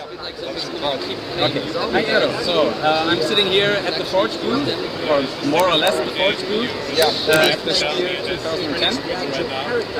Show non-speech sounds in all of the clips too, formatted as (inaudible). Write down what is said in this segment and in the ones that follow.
Okay. Hi, Eero. So uh, I'm sitting here at the Forge booth, or more or less the Forge booth, Yeah. uh, at the Spiel 2010.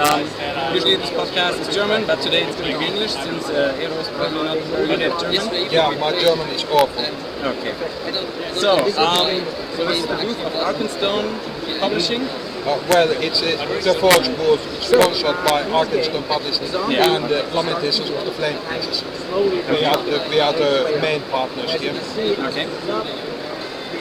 Um, usually this podcast is German, but today it's going to be English since uh, Eero is probably not very good at German. Yeah, my German is awful. Okay. So, um, so this is the booth of Arkenstone Publishing. Uh, well, it's uh, the Forge booth sponsored by Arkenstone Publishing Yeah. and uh, Lamentations of the Flame Princess. We are the, we are the main partners here. Okay.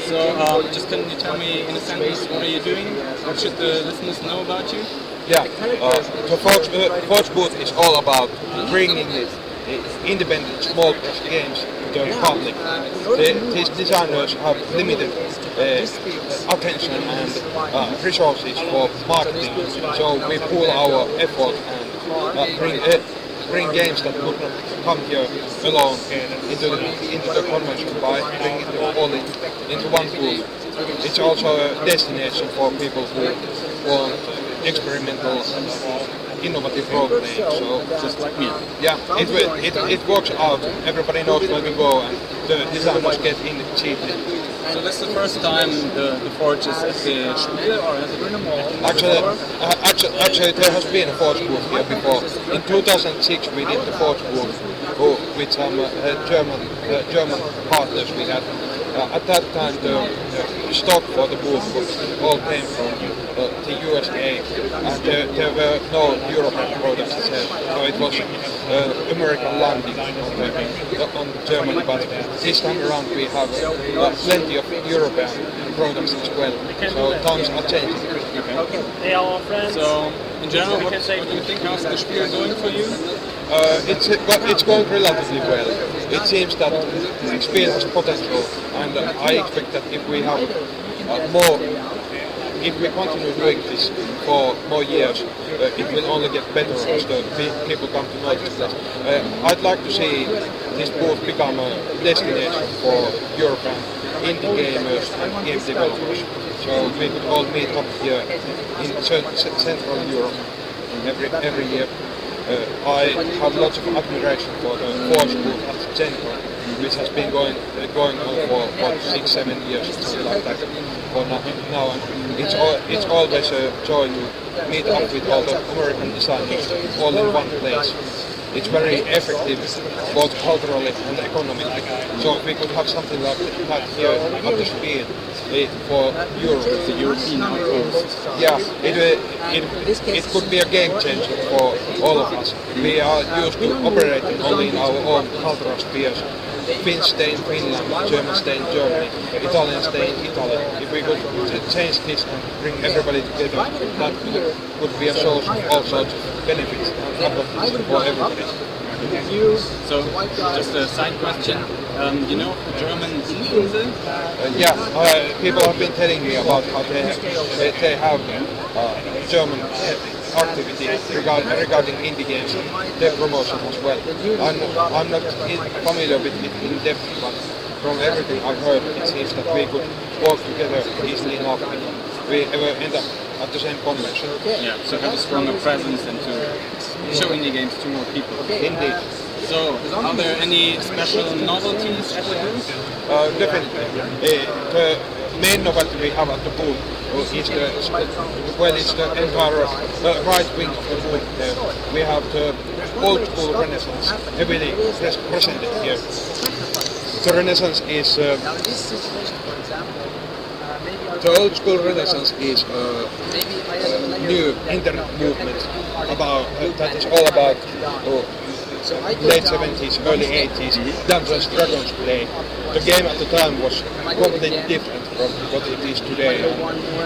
So, um, just can you tell me in a sentence what are you doing? What should the listeners know about you? Yeah, uh, the Forge, uh, Forge booth is all about bringing it, uh, independent small press games to the public. The, these designers have limited uh, attention and uh, resources for marketing, so we pool our effort and uh, bring uh, bring games that would not come here alone into the into the convention by bringing it all in, into one pool. It's also a destination for people who want experimental, innovative role playing. So Just like me. yeah, it, will- it it works out. Everybody knows where to go, and the designers get in cheaply. So this is the first time the, the Forge is at the Spiel, or has it been a mall? Actually, uh, actually, actually, there has been a Forge booth here before. In 2006, we did the Forge booth oh, with some uh, German uh, German partners we had. Uh, at that time, the uh, stock for the booth was all came from uh, the USA, and there, there were no European products there. So it was uh, American landing on the, on Germany, but this time around we have uh, plenty of European products as well. So times are changing. Hey, all our friends. So, in general, what, what do you think? How's the Spiel going for you? Uh, it's it's going relatively well. It seems that Spiel has potential, and I expect that if we have uh, more, if we continue doing this for more years, uh, it will only get better as the pe- people come to this place. Uh, I'd like to see this booth become a destination for European indie gamers and game developers. So we could all meet up here in cen- cen- Central Europe every every year. Uh, I have lots of admiration for the Forge group at Gen Con, which has been going uh, going on for what six, seven years, something like that. For now, and it's al- it's always a joy to meet up with all the American designers all in one place. It's very effective, both culturally and economically. So we could have something like that here at the Spiel for Europe, The European outpost. yeah, it, uh, it, it could be a game changer for all of us. We are used to operating only in our own cultural spheres. Finns stay in Finland, Germans stay in Germany, Italians stay in Italy. If we could ch- change this and bring everybody together, that would be a source of all sorts of benefits for everybody. So, just a side question. Um, you know German Insel? Uh, yeah, uh, people have been telling me about how they have, they, they have uh, German uh, activity regard, regarding indie games, their promotion as well. I'm, I'm not in, familiar with it in depth, but from everything I've heard, it seems that we could work together easily enough if we ever end up at the same convention. Yeah, so have a stronger presence and to show indie games to more people. Indeed. So, are there any special novelties at the? Uh, definitely. Uh, the main novelty we have at the uh, is the well, it's the entire uh, right wing of the. There. We have the old school Renaissance heavily pres- presented here. The Renaissance is uh, the old school Renaissance is uh, new internet movement about uh, that is all about uh, late 70s, early 80s, Dungeons and Dragons play. The game at the time was completely different what it is today.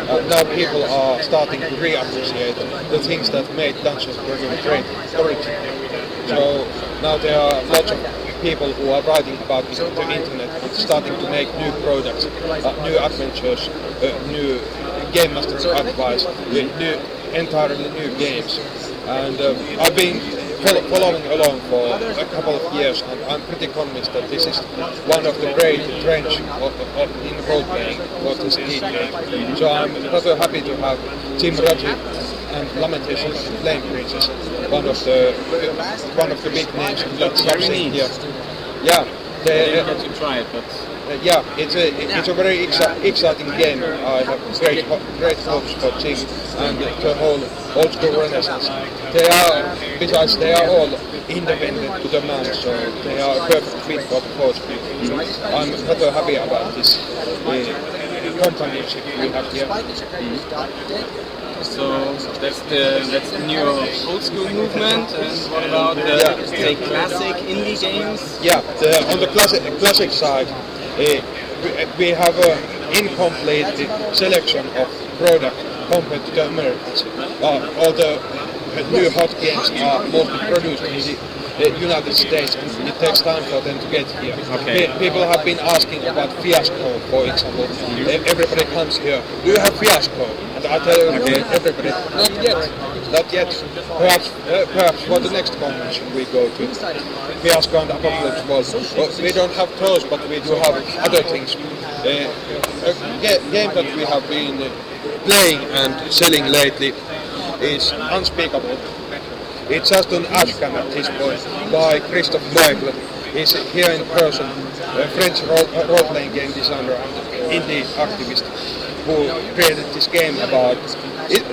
Uh, now people are starting to reappreciate the things that made Dungeons and Dragons great originally. So now there are lots of people who are writing about the the internet and starting to make new products, uh, new adventures, uh, new game master advice, uh, new, entirely new games. And uh, I've been following along for a couple of years, and I'm pretty convinced that this is one of the great trends of, of, in role playing for this game. So I'm rather happy to have Jim Raggi and Lamentations the Flame Princess, one of the one of the big names in Saying here. Yeah, I the, didn't get to try it, but uh, yeah, it's a it's a very exci- exciting game. I have great ho- great hopes for team and the whole old school renaissance. They are besides they are all independent to the man, so they are a perfect fit for the coach. I'm rather happy about this uh, companionship we have here. so that's the that's the new old school movement. And what about the Yeah. say classic indie games? Yeah, the, on the classic, classic side, we, have an incomplete selection of product compared to the Americans. Uh, all the new hot games are mostly produced in the United States and it takes time for them to get here. Okay. Pe- people have been asking about Fiasco, for example. Everybody comes here, do you have Fiasco? And I tell Okay. everybody, not yet, not yet. Perhaps, uh, perhaps for the next convention we go to. Fiasco and Apocalypse World. Well, we don't have those, but we do have other things. Uh, a ga- game that we have been playing and selling lately is Unspeakable. It's just an ashcan at this point by Christophe Michael. He's here in person, a French role, role-playing game designer and indie activist who created this game about... It,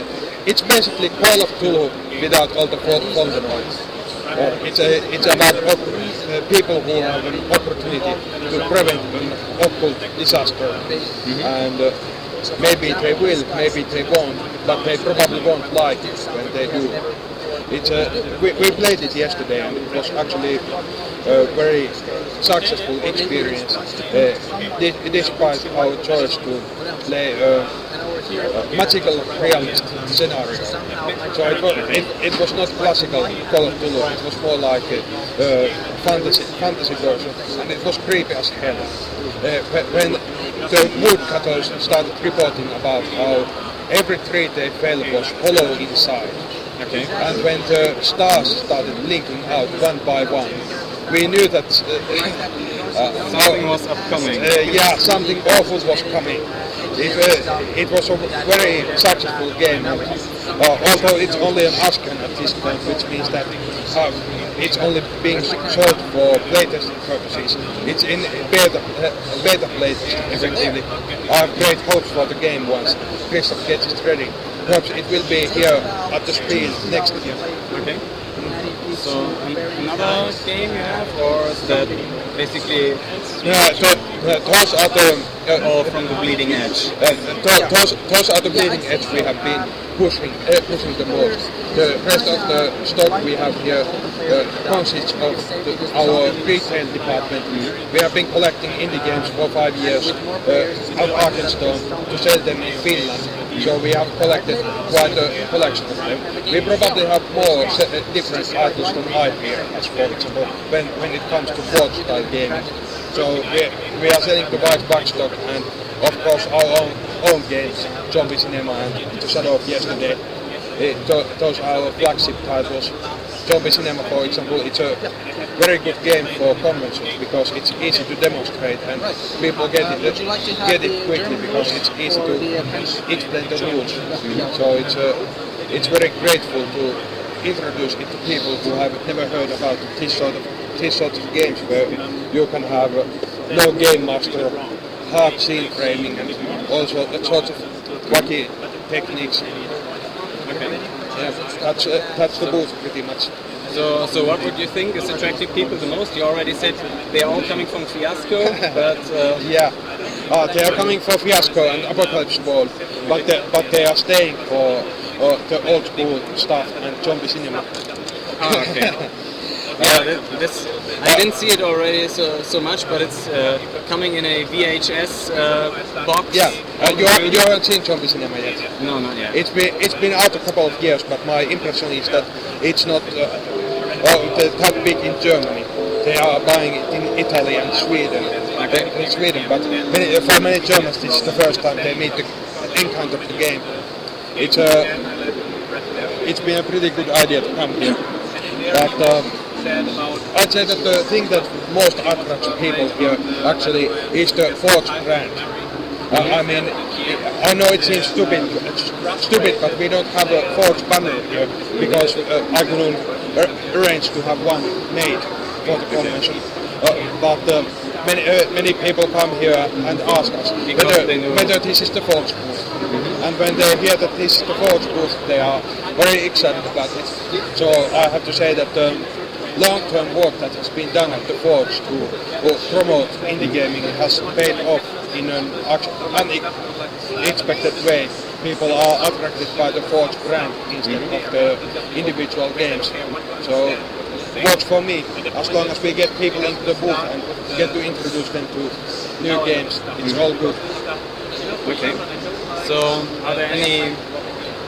it's basically Call of Cthulhu without all the Voldemort. Uh, it's, a, it's about uh, people who have an opportunity to prevent an occult disaster. And uh, maybe they will, maybe they won't, but they probably won't like it when they do. It's a, we, we played it yesterday and it was actually a very successful experience uh, despite our choice to play a, a magical realist scenario. So it was, it, it was not classical Call of it was more like a, uh fantasy, fantasy version and it was creepy as hell. Uh, when the woodcutters started reporting about how every tree they fell was hollow inside. Okay. And when the stars started blinking out one by one, we knew that uh, uh, Something was upcoming. uh, yeah, something awful was coming. It, uh, it was a very successful game, uh, although it's only an ashcan at this point, which means that uh, it's only being sold for playtesting purposes. It's in beta, uh, beta playtesting effectively. I have great hopes for the game once Christoph gets it ready. Perhaps it will be here at the Spiel next year. Okay. So another game you have, or is that basically Yeah, those are the uh, all from the bleeding edge? Uh, th- those, those are the bleeding edge we have been pushing, uh, pushing the most. The rest of the stock we have here uh, consists of the, our retail department. We have been collecting indie games for five years uh, at Arkenstone to sell them in Finland. So we have collected quite a collection of them. We probably have more uh, different titles than I here, as for example, when, when it comes to board style gaming. So we, we are selling the white back stock and of course our own, own games, Zombie Cinema and The Shadow of Yesterday. Eh, tho- those are our flagship titles. Zombie Cinema, for example, it's a very good game for conventions because it's easy to demonstrate and people get it, get it quickly because it's easy to explain the rules. So it's, uh, it's very grateful to introduce it to people who have never heard about this sort of this sort of games where you can have uh, no game master, hard scene framing, and also a sort of wacky techniques. That's uh, that's the booth pretty much. So, so what would you think is attracting people the most? You already said they are all coming from Fiasco, (laughs) but uh, Yeah, uh, they are coming for Fiasco and Apocalypse World, but they, but they are staying for uh, the old school stuff and zombie cinema. ah, okay. (laughs) Yeah, this I didn't see it already so so much, but it's uh, coming in a VHS uh, box. Yeah, uh, you, ha- you haven't seen zombie cinema yet. No, not yet. It's been it's been out a couple of years, but my impression is that it's not uh, oh, the- that big in Germany. They are buying it in Italy and Sweden. In Sweden, but many, for many Germans, this is the first time they meet the encounter of the game. It's a it's been a pretty good idea to come here. But um, I'd say that the thing that most attracts people here actually is the Forge brand. Uh, I mean, I know it seems stupid, stupid, but we don't have a Forge banner here because uh, I couldn't arrange to have one made for the convention. Uh, but uh, many uh, many people come here and ask us whether, whether this is the Forge booth. And when they hear that this is the Forge booth, they are very excited about it. So I have to say that the long-term work that has been done at the Forge to uh, promote indie gaming has paid off in an unexpected way. People are attracted by the Forge brand instead of the individual games. So works for me. As long as we get people into the booth and get to introduce them to new games, it's all good. Okay. So, are there any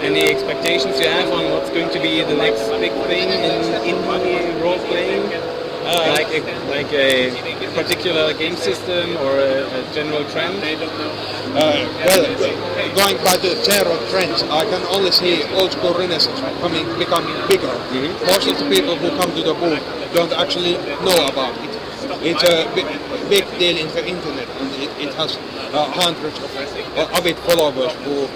any expectations you have on what's going to be the next big thing in indie role playing? like a, like a particular game system or a, a general trend? Uh, well, going by the general trends, I can only see old school Renaissance becoming, becoming bigger. Most of the people who come to the booth don't actually know about it. It's a big, deal in the internet, and it, it has uh, hundreds of uh, avid followers who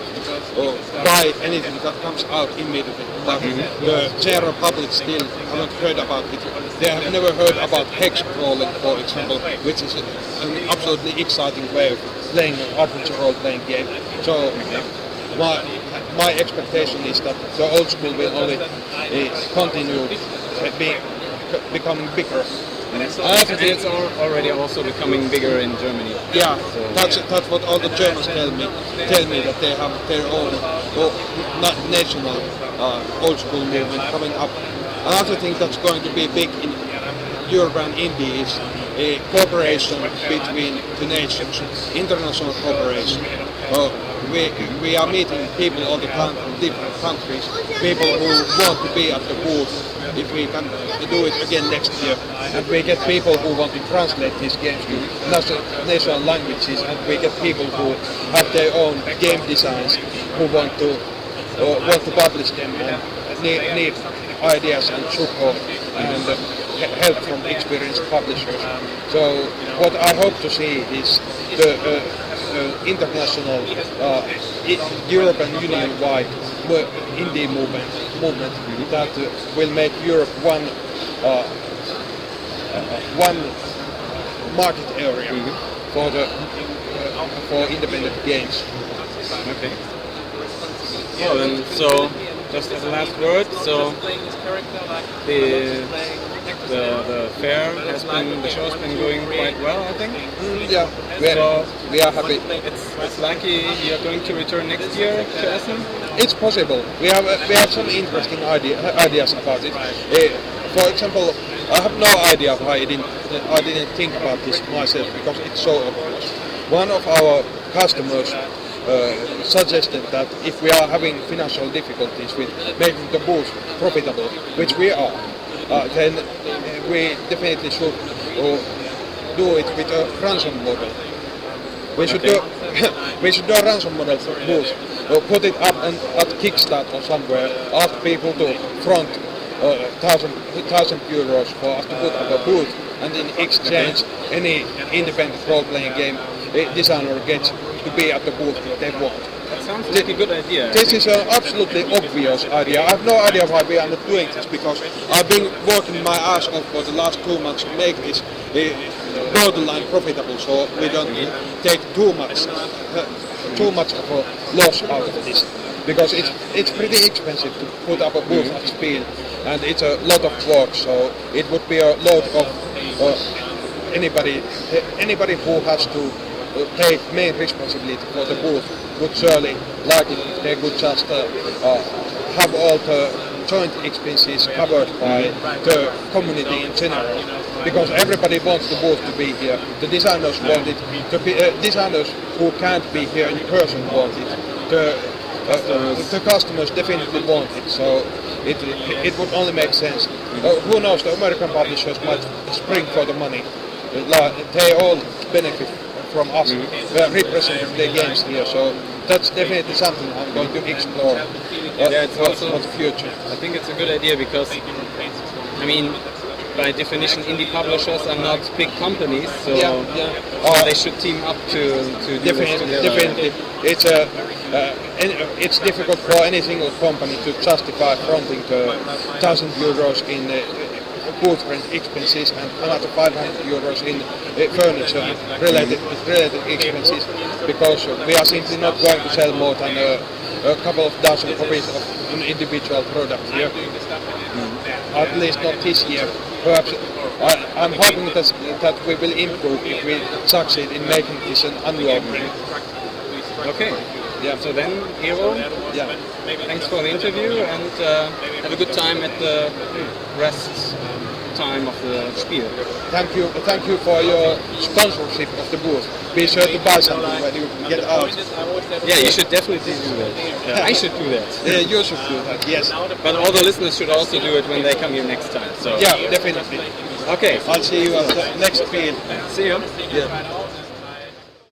uh, buy anything that comes out immediately. But the general public still haven't heard about it. They have never heard about hex crawling, for example, which is an absolutely exciting way of playing an adventure role-playing game. So my my expectation is that the old school will only uh, continue uh, being becoming bigger. I think it's already also becoming bigger in Germany. Yeah, that's that's what all the Germans tell me. Tell me that they have their own oh, na- national uh, old school movement coming up. Another thing that's going to be big in Europe and India is a cooperation between the nations, international cooperation. Uh, we, we are meeting people all the time from different countries, people who want to be at the booth if we can do it again next year. And we get people who want to translate these games to national, languages, and we get people who have their own game designs who want to uh, want to publish them and need, need ideas and support and uh, help from experienced publishers. So what I hope to see is the uh, uh, international uh, European Union-wide mo- indie movement, movement that uh, will make Europe one uh, uh, one market area for the uh, for independent games. Okay. Well, then, so just as a last word, so the the, the fair has been the show's been going quite well, I think. Yeah, we So are, we are happy. it's it's lucky you're going to return next year to Essen. It's possible. We have uh, we have some interesting idea, ideas about it. Uh, for example, I have no idea why I didn't I didn't think about this myself because it's so obvious. One of our customers uh, suggested that if we are having financial difficulties with making the booth profitable, which we are, uh, then we definitely should uh, do it with a ransom model. We should Okay. do (laughs) we should do a ransom model for booth. Uh, put it up and at Kickstarter or somewhere. Ask people to front uh, thousand thousand euros for us to put up a booth, and in exchange, any independent role-playing game designer gets to be at the booth if they want. That sounds like a good idea. This is an absolutely obvious idea. I have no idea why we are not doing this because I've been working my ass off for the last two months to make this uh, borderline profitable, so we don't take too much uh, too much of a loss out of this. Because it's it's pretty expensive to put up a booth at Spiel, and it's a lot of work. So it would be a lot of uh, anybody anybody who has to uh, take main responsibility for the booth would surely like if they could just uh, uh, have all the joint expenses covered by the community in general. Because everybody wants the booth to be here. The designers want it. The uh, designers who can't be here in person want it. The, uh, uh, the customers definitely want it. So it, it would only make sense. Uh, who knows, the American publishers might spring for the money. They all benefit from us uh, representing their games here, so that's definitely something I'm going to explore uh, Yeah, it's also- for the future. I think it's a good idea because, I mean, by definition, indie publishers are not big companies, so Yeah, yeah. Uh, they should team up to to do Definitely, together. definitely. It's a, uh, it's difficult for any single company to justify fronting the thousand euros in booth rent expenses and another 500 euros in uh, furniture related related expenses because we are simply not going to sell more than a, a couple of dozen copies of an individual product here. At least not this year. Perhaps I, I'm hoping that, that we will improve if we succeed in making this an annual. Okay. Yeah. So then, Eero, Yeah. thanks for the interview and uh, have a good time at the rest time of the Spiel. Thank you, thank you for your sponsorship of the booth. Be sure to buy something when you get out. Yeah, you should definitely do that. I should do that. (laughs) Yeah, you should do that. Yes. But all the listeners should also do it when they come here next time. So Yeah, definitely. Okay. I'll see you at the next Spiel. See you. Yeah.